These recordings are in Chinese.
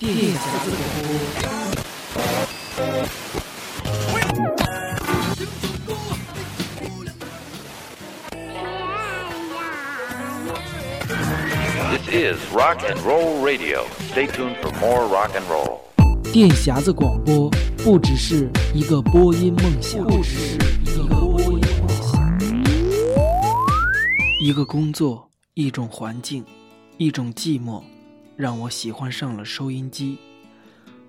电匣子广播。This is Rock and Roll Radio. Stay tuned for more rock and roll. 电匣子广播不只是一个播音梦想，不只是一个播音梦想，一个工作，一种环境，一种寂寞，让我喜欢上了收音机。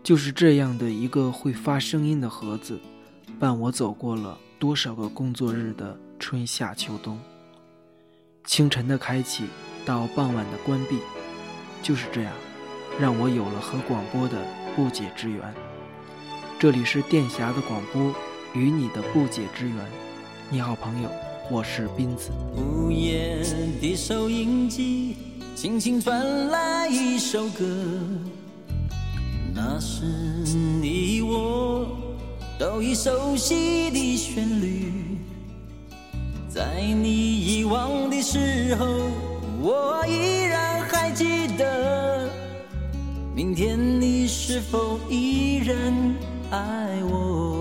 就是这样的一个会发声音的盒子，伴我走过了多少个工作日的春夏秋冬。清晨的开启到傍晚的关闭，就是这样，让我有了和广播的不解之缘。这里是电匣的广播，与你的不解之缘。你好，朋友，我是斌子。午夜的收音机，轻轻传来一首歌。那是你我都已熟悉的旋律，在你遗忘的时候，我依然还记得。明天你是否依然爱我？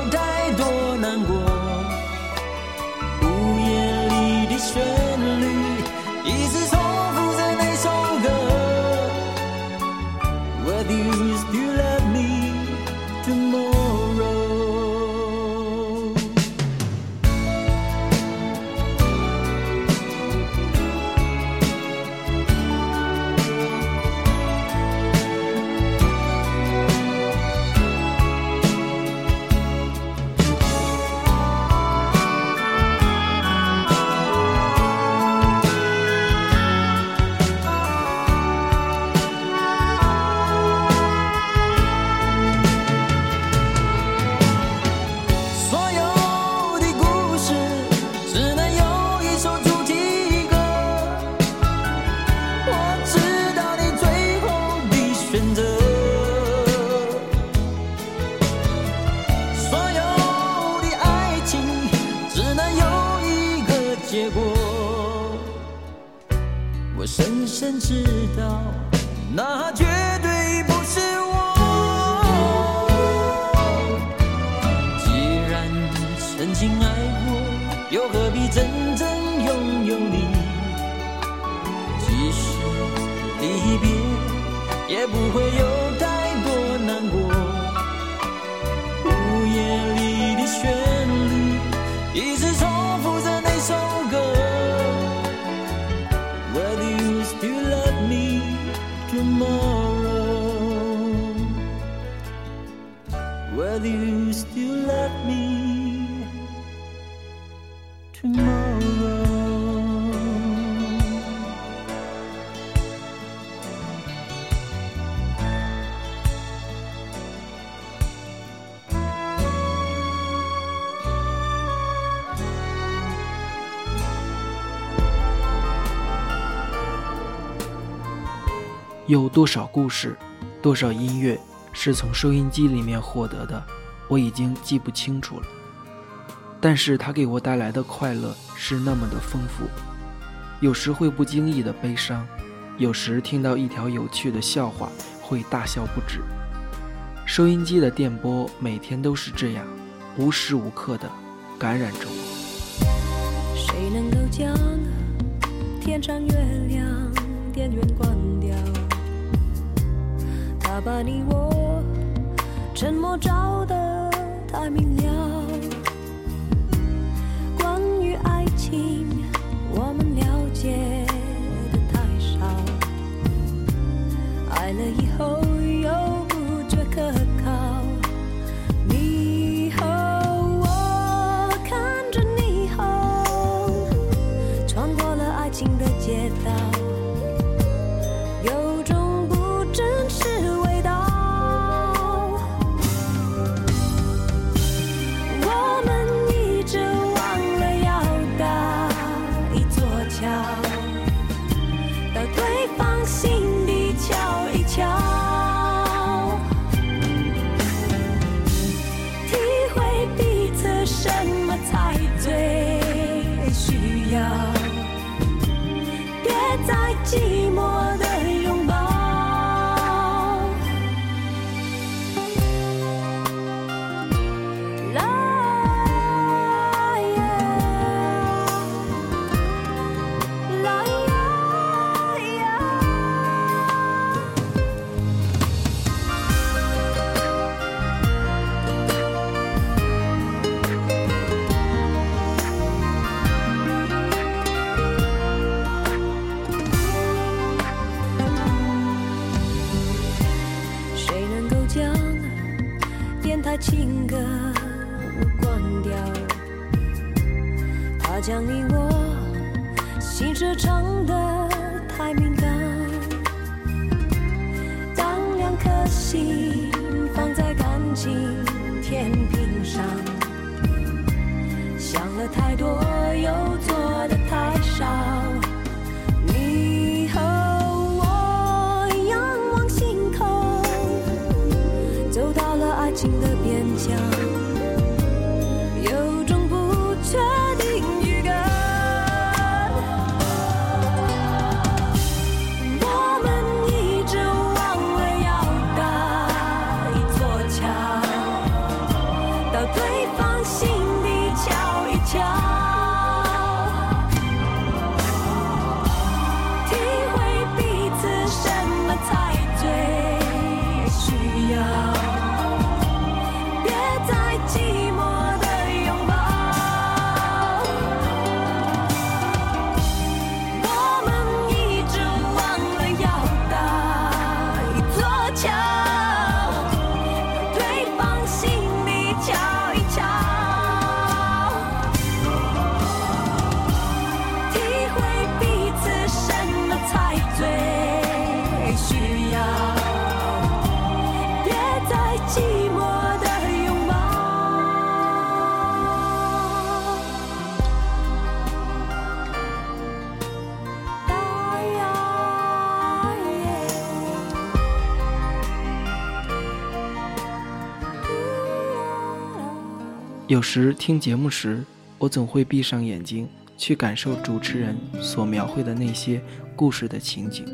tomorrow. Whether you still love me 有多少故事，多少音乐是从收音机里面获得的，我已经记不清楚了。但是它给我带来的快乐是那么的丰富，有时会不经意的悲伤，有时听到一条有趣的笑话会大笑不止。收音机的电波每天都是这样，无时无刻的感染着我。谁能够将天上月亮电源关？把你我沉默照得太明了。关于爱情，我们了解的太少。爱了以后得太敏感。当两颗心放在感情天平上，想了太多，有时听节目时，我总会闭上眼睛，去感受主持人所描绘的那些故事的情景，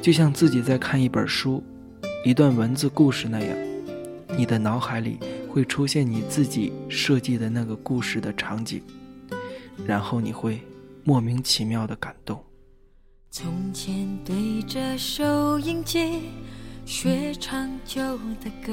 就像自己在看一本书、一段文字故事那样。你的脑海里会出现你自己设计的那个故事的场景，然后你会莫名其妙的感动。从前对着收音机学唱旧的歌，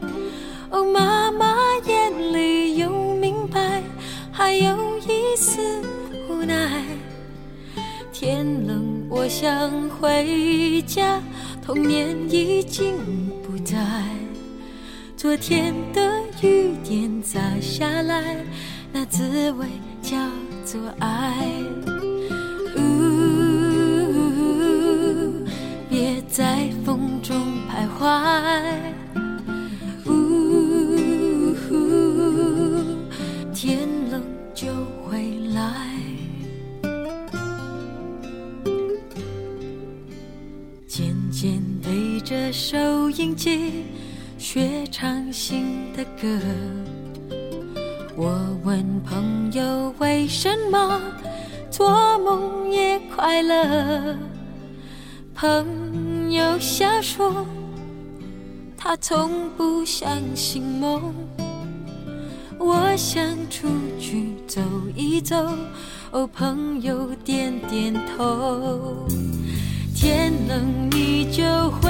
哦，妈妈眼里有明白，还有一丝无奈。天冷我想回家，童年已经不在。昨天的雨点洒下来，那滋味叫做爱。呜，别在风中徘徊。收音机，学唱新的歌。我问朋友为什么做梦也快乐，朋友笑说他从不相信梦。我想出去走一走，哦，朋友点点头。天冷你就回，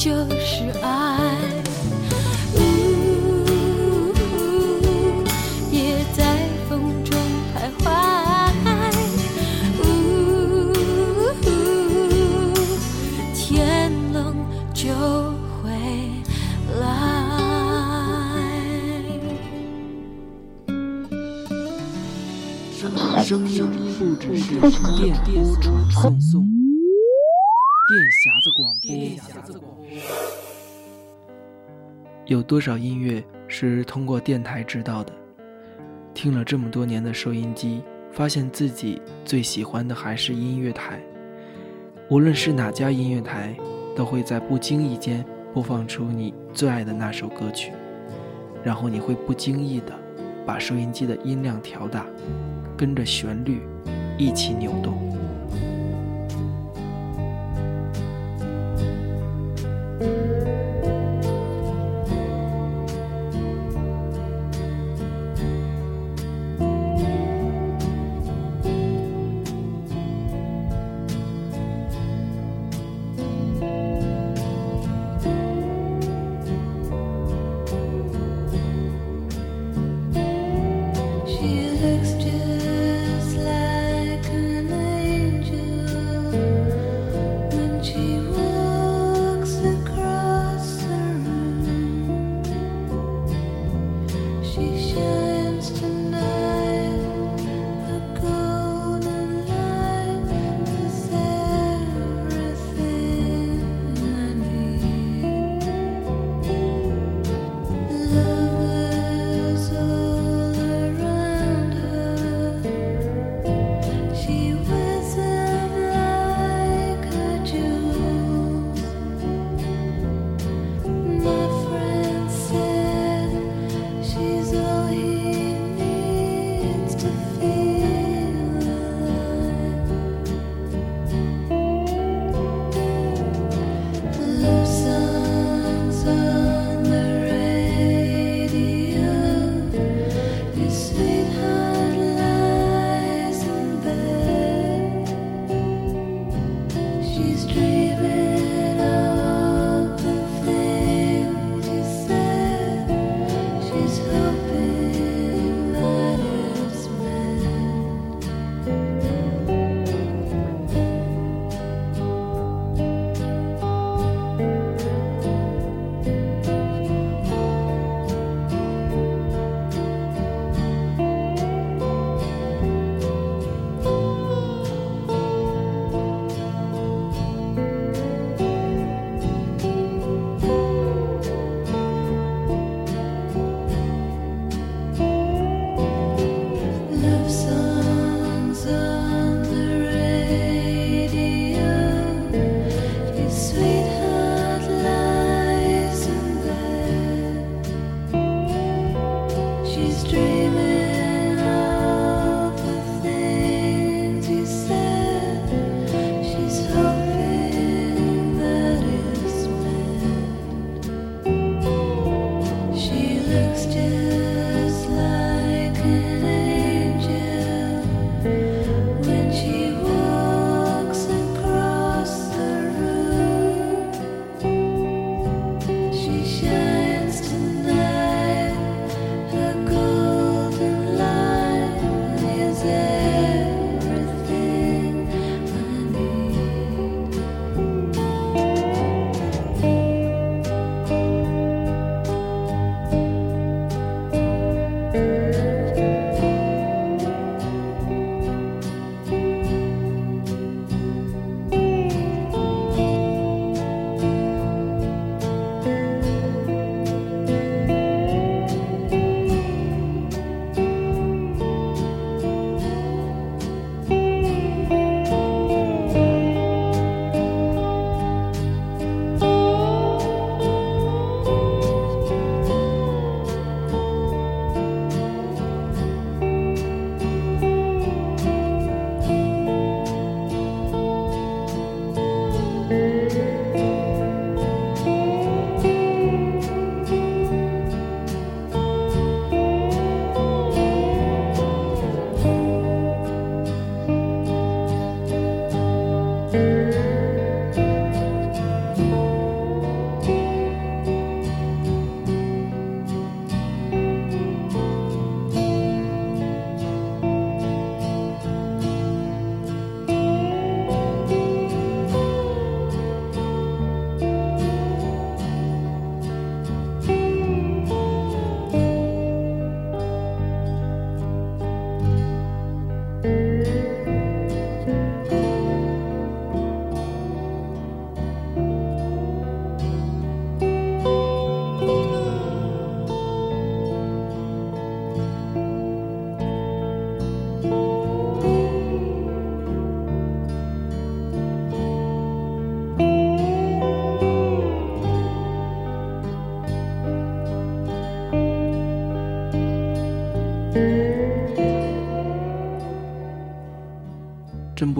就是爱。有多少音乐是通过电台知道的？听了这么多年的收音机，发现自己最喜欢的还是音乐台。无论是哪家音乐台，都会在不经意间播放出你最爱的那首歌曲，然后你会不经意的把收音机的音量调大，跟着旋律一起扭动。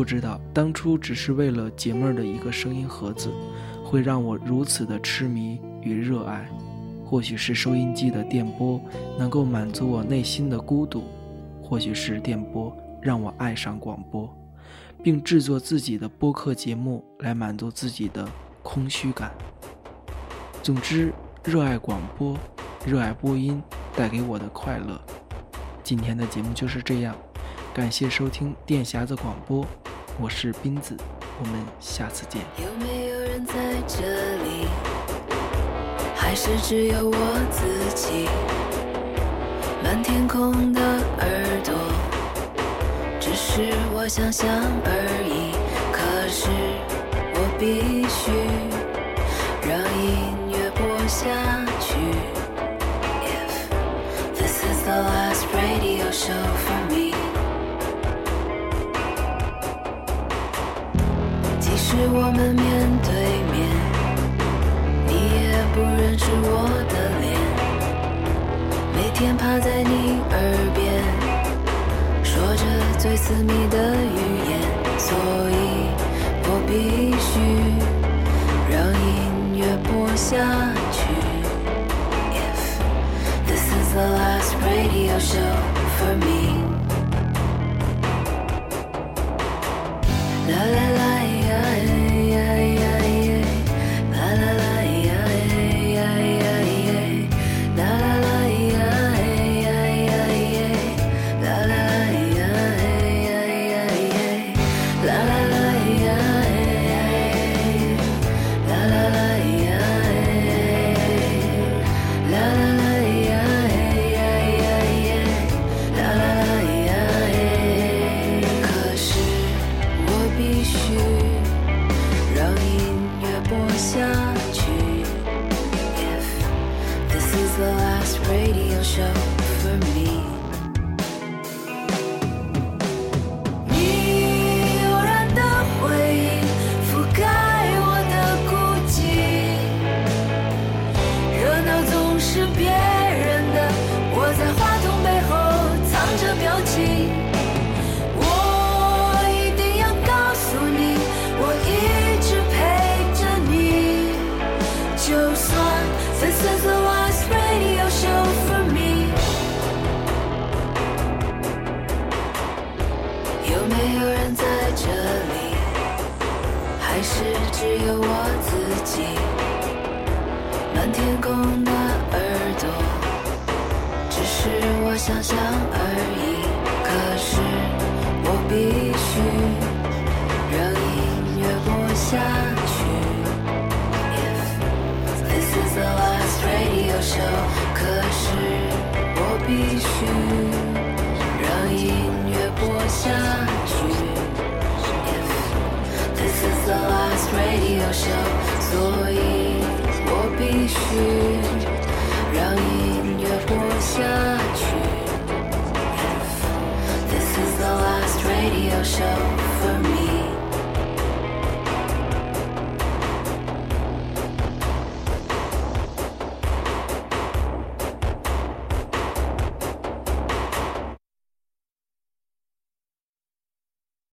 不知道当初只是为了解闷儿的一个声音盒子，会让我如此的痴迷与热爱。或许是收音机的电波能够满足我内心的孤独，或许是电波让我爱上广播，并制作自己的播客节目来满足自己的空虚感。总之，热爱广播，热爱播音带给我的快乐。今天的节目就是这样，感谢收听电匣子广播，我是斌子，我们下次见。有没有人在这里？还是只有我自己？满天空的耳朵，只是我想象而已。可是我必须让音乐播下去。If this is the last radio show for me，是我们面对面。你也不认识我的脸，每天趴在你耳边，说着最私密的语言，所以我必须让音乐播下去。If this is the last radio show for me，啦啦啦 radio show，可是我必须让音乐播下去。If this is the last radio show，所以我必须让音乐播下去。If this is the last radio show